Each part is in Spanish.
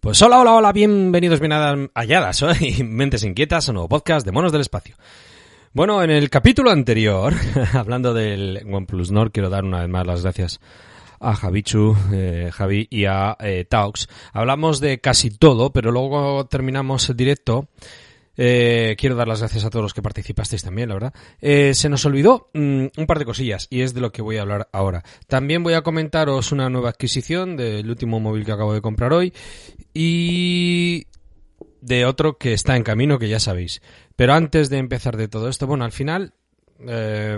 Pues hola, hola, hola, bienvenidos, bien halladas y mentes inquietas un nuevo podcast de Monos del Espacio. Bueno, en el capítulo anterior, hablando del OnePlus Nord, quiero dar una vez más las gracias a Javichu, eh, Javi y a eh, Taux. Hablamos de casi todo, pero luego terminamos el directo eh, quiero dar las gracias a todos los que participasteis también, la verdad. Eh, se nos olvidó mm, un par de cosillas y es de lo que voy a hablar ahora. También voy a comentaros una nueva adquisición del último móvil que acabo de comprar hoy y de otro que está en camino, que ya sabéis. Pero antes de empezar de todo esto, bueno, al final, eh,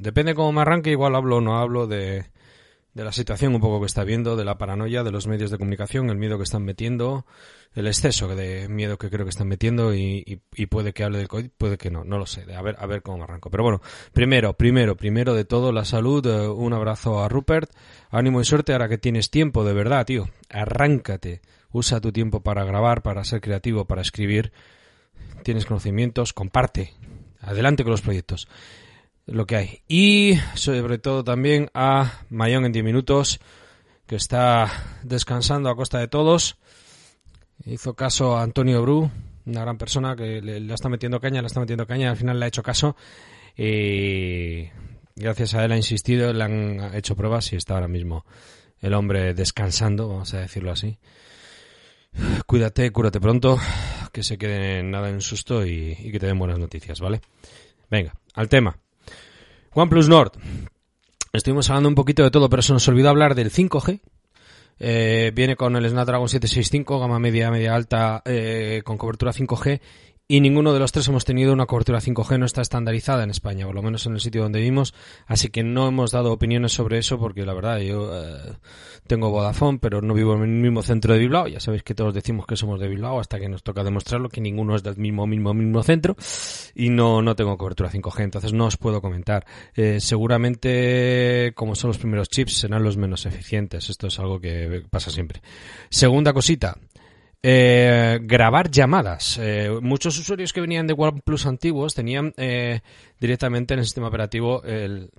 depende cómo me arranque, igual hablo o no hablo de, de la situación un poco que está viendo, de la paranoia de los medios de comunicación, el miedo que están metiendo, el exceso de miedo que creo que están metiendo y, puede que hable del COVID, puede que no, no lo sé, a ver, a ver cómo arranco. Pero bueno, primero, primero, primero de todo, la salud, eh, un abrazo a Rupert, ánimo y suerte ahora que tienes tiempo, de verdad, tío, arráncate, usa tu tiempo para grabar, para ser creativo, para escribir, tienes conocimientos, comparte, adelante con los proyectos lo que hay. Y sobre todo también a Mayón en 10 minutos, que está descansando a costa de todos. Hizo caso a Antonio Bru, una gran persona que le, está metiendo caña, le está metiendo caña, al final le ha hecho caso. Y gracias a él ha insistido, le han hecho pruebas y está ahora mismo el hombre descansando, vamos a decirlo así. Cuídate, cúrate pronto, que se quede nada en susto y que te den buenas noticias, ¿vale? Venga, al tema. OnePlus Nord. Estuvimos hablando un poquito de todo, pero se nos olvidó hablar del 5G. Eh, viene con el Snapdragon 765, gama media, media alta, eh, con cobertura 5G y ninguno de los tres hemos tenido una cobertura 5G, no está estandarizada en España, por lo menos en el sitio donde vivimos, así que no hemos dado opiniones sobre eso porque la verdad yo eh, tengo Vodafone, pero no vivo en el mismo centro de Bilbao, ya sabéis que todos decimos que somos de Bilbao hasta que nos toca demostrarlo que ninguno es del mismo mismo mismo centro y no no tengo cobertura 5G, entonces no os puedo comentar. Eh, seguramente como son los primeros chips serán los menos eficientes, esto es algo que pasa siempre. Segunda cosita, eh, grabar llamadas. Eh, muchos usuarios que venían de OnePlus antiguos tenían eh, directamente en el sistema operativo el.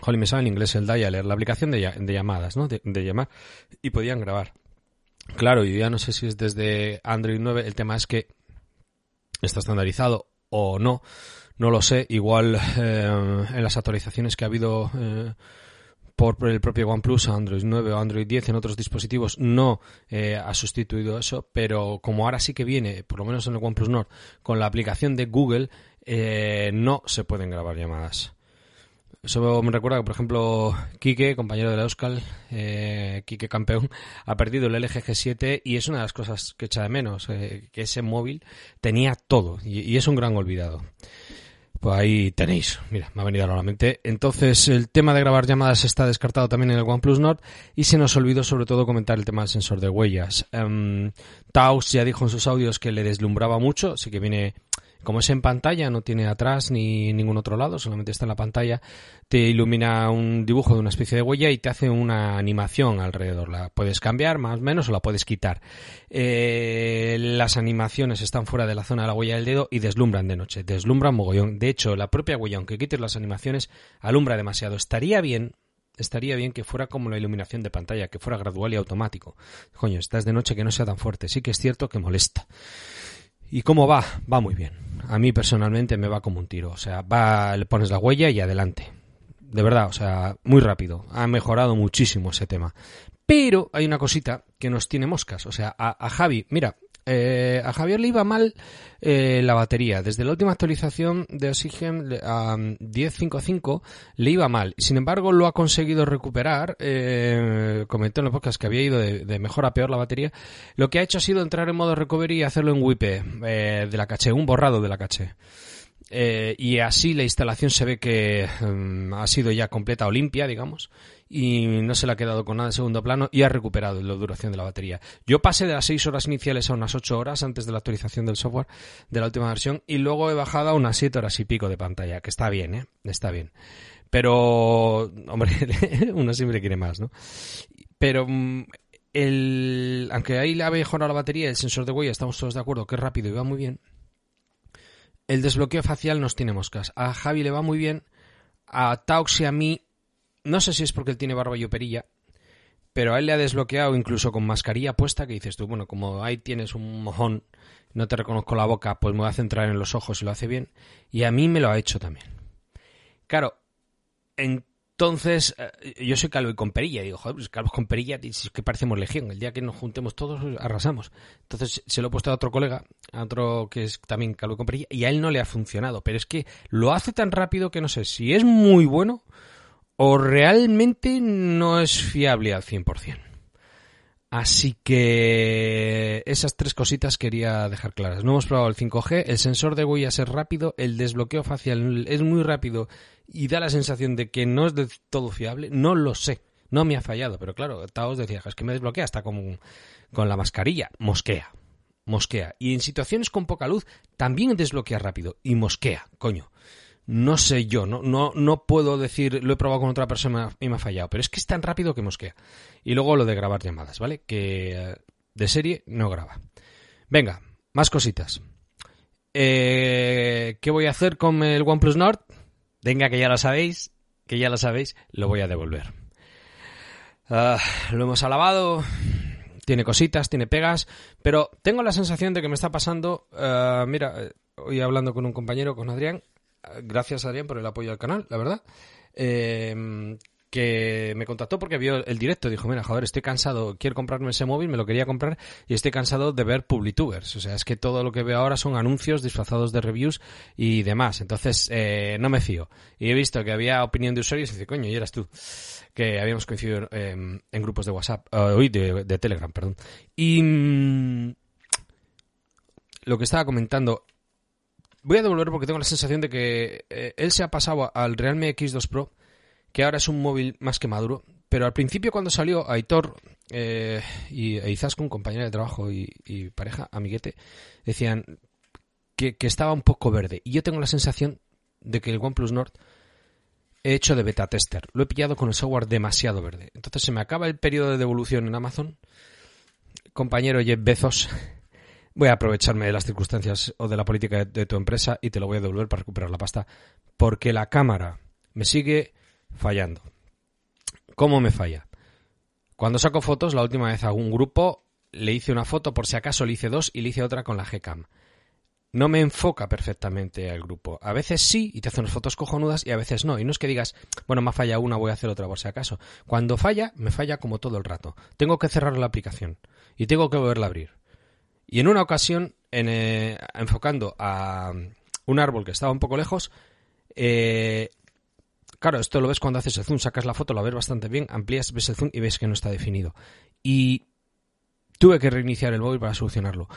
Joder, me sabe en inglés el dialer, la aplicación de, llamadas, ¿no? De, llamar. Y podían grabar. Claro, y ya no sé si es desde Android 9. El tema es que está estandarizado o no. No lo sé. Igual en las actualizaciones que ha habido por el propio OnePlus Android 9 o Android 10 en otros dispositivos no eh, ha sustituido eso, pero como ahora sí que viene, por lo menos en el OnePlus Nord, con la aplicación de Google, eh, no se pueden grabar llamadas. Eso me recuerda que, por ejemplo, Kike, compañero de la Euskal, eh, Kike campeón, ha perdido el LG G7 y es una de las cosas que echa de menos, eh, que ese móvil tenía todo y es un gran olvidado. Pues ahí tenéis, mira, me ha venido a la mente. Entonces, el tema de grabar llamadas está descartado también en el OnePlus Nord y se nos olvidó sobre todo comentar el tema del sensor de huellas. Um, Taos ya dijo en sus audios que le deslumbraba mucho, así que viene como es en pantalla, no tiene atrás ni ningún otro lado, solamente está en la pantalla, te ilumina un dibujo de una especie de huella y te hace una animación alrededor. La puedes cambiar más o menos o la puedes quitar. Eh, las animaciones están fuera de la zona de la huella del dedo y deslumbran de noche, deslumbran mogollón. De hecho, la propia huella, aunque quites las animaciones, alumbra demasiado. Estaría bien estaría bien que fuera como la iluminación de pantalla, que fuera gradual y automático. Coño, estás de noche que no sea tan fuerte. Sí que es cierto que molesta. ¿Y cómo va? Va muy bien. A mí personalmente me va como un tiro. O sea, va, le pones la huella y adelante. De verdad, o sea, muy rápido. Ha mejorado muchísimo ese tema. Pero hay una cosita que nos tiene moscas. O sea, a Javi, mira, eh, a Javier le iba mal eh, la batería. Desde la última actualización de Oxygen a 10.5.5 le iba mal. Sin embargo, lo ha conseguido recuperar. Eh, comentó en el podcast que había ido de, mejor a peor la batería. Lo que ha hecho ha sido entrar en modo recovery y hacerlo en WIP eh, de la caché, un borrado de la caché. Eh, y así la instalación se ve que mm, ha sido ya completa o limpia, digamos, y no se le ha quedado con nada en segundo plano y ha recuperado la duración de la batería. Yo pasé de las 6 horas iniciales a unas 8 horas antes de la actualización del software de la última versión y luego he bajado a unas 7 horas y pico de pantalla, que está bien, ¿eh? Está bien. Pero, hombre, uno siempre quiere más, ¿no? Pero mm, el, aunque ahí le ha mejorado la batería, el sensor de huella, estamos todos de acuerdo que es rápido y va muy bien. El desbloqueo facial nos tiene moscas. A Javi le va muy bien. A Taux y a mí, no sé si es porque él tiene barba y operilla, pero a él le ha desbloqueado incluso con mascarilla puesta, que dices tú, bueno, como ahí tienes un mojón, no te reconozco la boca, pues me voy a centrar en los ojos y lo hace bien. Y a mí me lo ha hecho también. Claro, entonces eh, yo soy calvo y con perilla, digo, joder, pues calvos con perilla, es que parecemos legión, el día que nos juntemos todos pues, arrasamos. Entonces se lo he puesto a otro colega, a otro que es también calvo y con perilla, y a él no le ha funcionado, pero es que lo hace tan rápido que no sé si es muy bueno o realmente no es fiable al 100%. Así que esas tres cositas quería dejar claras. No hemos probado el 5G, el sensor de huellas es rápido, el desbloqueo facial es muy rápido y da la sensación de que no es del todo fiable. No lo sé, no me ha fallado, pero claro, Taos decía, es que me desbloquea hasta con, con la mascarilla. Mosquea, mosquea. Y en situaciones con poca luz también desbloquea rápido y mosquea, coño no sé yo, no, no, no puedo decir, lo he probado con otra persona y me ha fallado, pero es que es tan rápido que mosquea. Y luego lo de grabar llamadas, ¿vale? Que eh, de serie no graba. Venga, más cositas. Eh, ¿Qué voy a hacer con el OnePlus Nord? Venga, que ya lo sabéis, que ya lo sabéis, lo voy a devolver. Ah, lo hemos alabado, tiene cositas, tiene pegas, pero tengo la sensación de que me está pasando, ah, mira, eh, hoy hablando con un compañero, con Adrián, gracias Adrián por el apoyo al canal, la verdad. Eh, que me contactó porque vio el directo dijo, mira, joder, estoy cansado, quiero comprarme ese móvil, me lo quería comprar y estoy cansado de ver publitubers. O sea, es que todo lo que veo ahora son anuncios disfrazados de reviews y demás. Entonces, eh, no me fío. Y he visto que había opinión de usuarios y dice, coño, y eras tú. Que habíamos coincidido en grupos de WhatsApp, hoy de, Telegram, perdón. Y mm, lo que estaba comentando, voy a devolver porque tengo la sensación de que eh, él se ha pasado al Realme X2 Pro, que ahora es un móvil más que maduro. Pero al principio cuando salió Aitor eh, y e Izaskun, compañera de trabajo y, pareja, amiguete, decían que, estaba un poco verde. Y yo tengo la sensación de que el OnePlus Nord he hecho de beta tester. Lo he pillado con el software demasiado verde. Entonces se me acaba el periodo de devolución en Amazon. Compañero Jeff Bezos voy a aprovecharme de las circunstancias o de la política de, tu empresa y te lo voy a devolver para recuperar la pasta. Porque la cámara me sigue fallando. ¿Cómo me falla? Cuando saco fotos, la última vez a un grupo le hice una foto, por si acaso le hice dos y le hice otra con la Gcam. No me enfoca perfectamente al grupo. A veces sí, y te hace unas fotos cojonudas, y a veces no. Y no es que digas, bueno, me falla una, voy a hacer otra por si acaso. Cuando falla, me falla como todo el rato. Tengo que cerrar la aplicación y tengo que volverla a abrir. Y en una ocasión, eh, enfocando a un árbol que estaba un poco lejos, eh, claro, esto lo ves cuando haces el zoom, sacas la foto, lo ves bastante bien, amplías, ves el zoom y ves que no está definido. Y tuve que reiniciar el móvil para solucionarlo.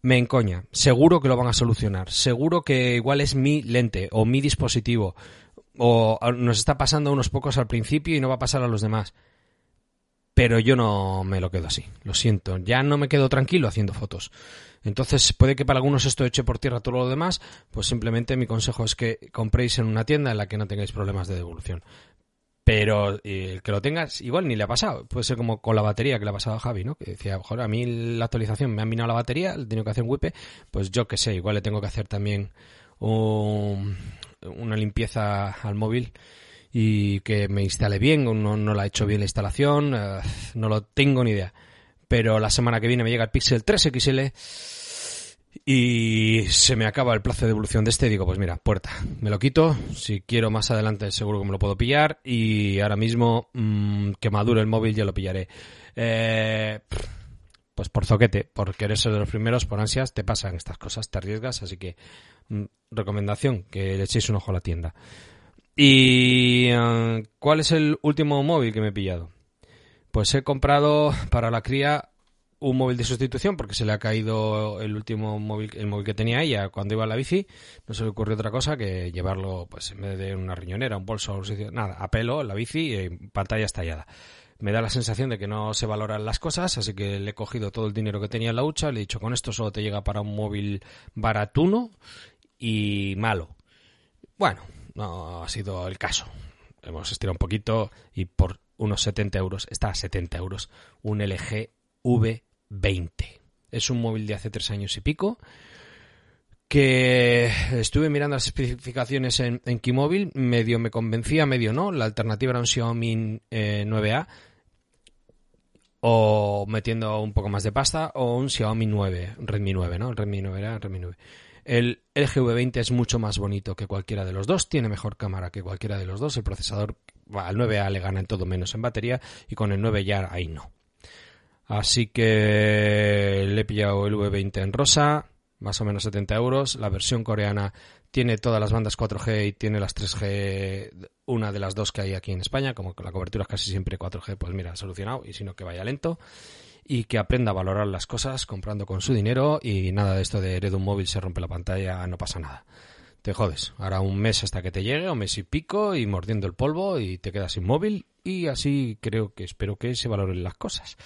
Me encoña, seguro que lo van a solucionar, seguro que igual es mi lente o mi dispositivo, o nos está pasando a unos pocos al principio y no va a pasar a los demás pero yo no me lo quedo así, lo siento, ya no me quedo tranquilo haciendo fotos. Entonces, puede que para algunos esto eche por tierra todo lo demás, pues simplemente mi consejo es que compréis en una tienda en la que no tengáis problemas de devolución. Pero el que lo tengas, igual ni le ha pasado. Puede ser como con la batería que le ha pasado a Javi, ¿no? Que decía, joder, a mí la actualización me ha minado la batería, le tengo que hacer un wipe, pues yo qué sé, igual le tengo que hacer también una limpieza al móvil y que me instale bien, no, no la ha hecho bien la instalación, eh, no lo tengo ni idea. Pero la semana que viene me llega el Pixel 3 XL y se me acaba el plazo de devolución de este digo, pues mira, puerta, me lo quito, si quiero más adelante seguro que me lo puedo pillar y ahora mismo mm, que madure el móvil ya lo pillaré. Eh, pues por zoquete, porque eres de los primeros, por ansias, te pasan estas cosas, te arriesgas, así que mm, recomendación, que le echéis un ojo a la tienda. ¿Y eh, cuál es el último móvil que me he pillado? Pues he comprado para la cría un móvil de sustitución porque se le ha caído el último móvil, el móvil que tenía ella cuando iba a la bici. No se le ocurrió otra cosa que llevarlo, pues en vez de una riñonera, un bolso, nada, a pelo, la bici y pantalla estallada. Me da la sensación de que no se valoran las cosas, así que le he cogido todo el dinero que tenía en la hucha, le he dicho con esto solo te llega para un móvil baratuno y malo. Bueno, no ha sido el caso. Hemos estirado un poquito y por unos 70 euros, está a 70 euros, un LG V20. Es un móvil de hace tres años y pico que estuve mirando las especificaciones en, en medio me convencía, medio no. La alternativa era un Xiaomi 9A, eh, o metiendo un poco más de pasta, o un Xiaomi 9, Redmi 9, ¿no? Redmi 9 era Redmi 9. El LG V20 es mucho más bonito que cualquiera de los dos, tiene mejor cámara que cualquiera de los dos, el procesador al 9A le gana en todo menos en batería y con el 9 ya ahí no. Así que le he pillado el V20 en rosa, más o menos 70 euros. La versión coreana tiene todas las bandas 4G y tiene las 3G, una de las dos que hay aquí en España, como que la cobertura es casi siempre 4G, pues mira, solucionado, y si no que vaya lento. Y que aprenda a valorar las cosas comprando con su dinero y nada de esto de heredo un móvil, se rompe la pantalla, no pasa nada. Te jodes. Ahora un mes hasta que te llegue, un mes y pico, y mordiendo el polvo y te quedas inmóvil y así creo que espero que se valoren las cosas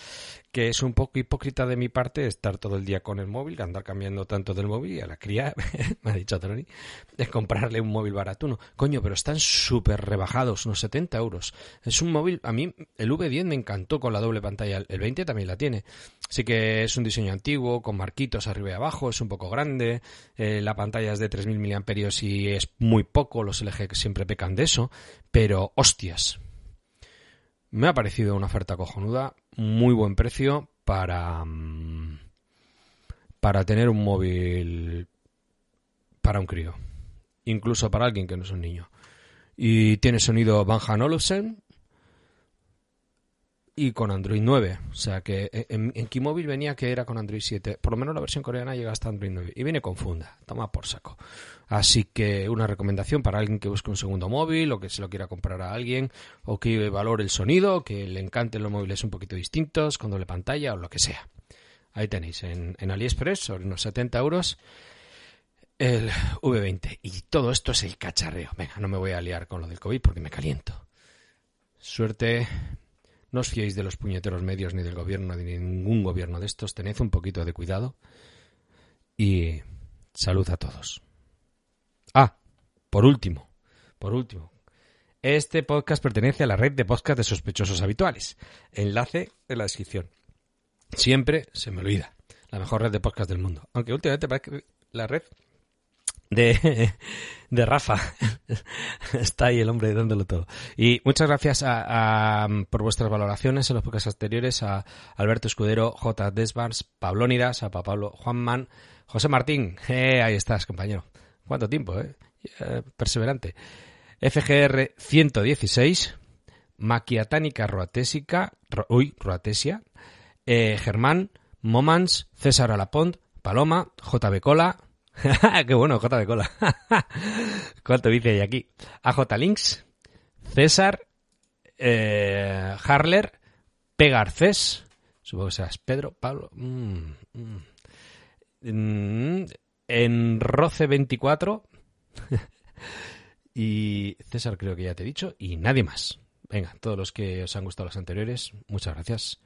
que es un poco hipócrita de mi parte estar todo el día con el móvil, andar cambiando tanto del móvil y a la cría, me ha dicho Troni, de comprarle un móvil baratuno. Coño, pero están súper rebajados, unos 70 euros. Es un móvil, a mí el V10 me encantó con la doble pantalla, el 20 también la tiene. Sí que es un diseño antiguo, con marquitos arriba y abajo, es un poco grande, eh, la pantalla es de 3.000 mAh y es muy poco, los LG siempre pecan de eso, pero hostias, me ha parecido una oferta cojonuda, muy buen precio para, mm, para tener un móvil para un crío, incluso para alguien que no es un niño. Y tiene sonido Van Olufsen, y con Android 9. O sea que en, en Keymóvil venía que era con Android 7. Por lo menos la versión coreana llega hasta Android 9. Y viene con funda. Toma por saco. Así que una recomendación para alguien que busque un segundo móvil o que se lo quiera comprar a alguien o que valore el sonido, que le encanten los móviles un poquito distintos, con doble pantalla o lo que sea. Ahí tenéis en, en AliExpress sobre unos 70 euros el V20. Y todo esto es el cacharreo. Venga, no me voy a liar con lo del COVID porque me caliento. Suerte no os fiéis de los puñeteros medios ni del gobierno ni de ningún gobierno de estos. Tened un poquito de cuidado. Y salud a todos. Ah, por último, por último. Este podcast pertenece a la red de podcast de sospechosos habituales. Enlace en la descripción. Siempre se me olvida. La mejor red de podcast del mundo. Aunque últimamente parece que la red de, de Rafa. Está ahí el hombre dándolo todo. Y muchas gracias a, por vuestras valoraciones en los podcasts anteriores a Alberto Escudero, J. Desbars, Pablónidas, a Pablo Juanman, José Martín. Eh, ahí estás, compañero. ¿Cuánto tiempo, eh? perseverante. FGR 116, Maquiatánica Roatésica, uy, Roatesia, eh, Germán, Momans, César Alapont, Paloma, JB Cola, Qué bueno, J de cola. ¿Cuánto dice ahí aquí? AJ Links, César, eh, Harler, P. Garcés, supongo que seas Pedro, Pablo, mm, mm. En Roce 24 y César creo que ya te he dicho y nadie más. Venga, todos los que os han gustado los anteriores, muchas gracias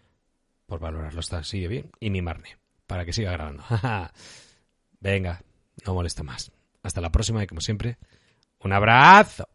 por valorarlo, está, sigue bien y mimarme para que siga grabando. Venga, no molesta más. Hasta la próxima y como siempre, un abrazo.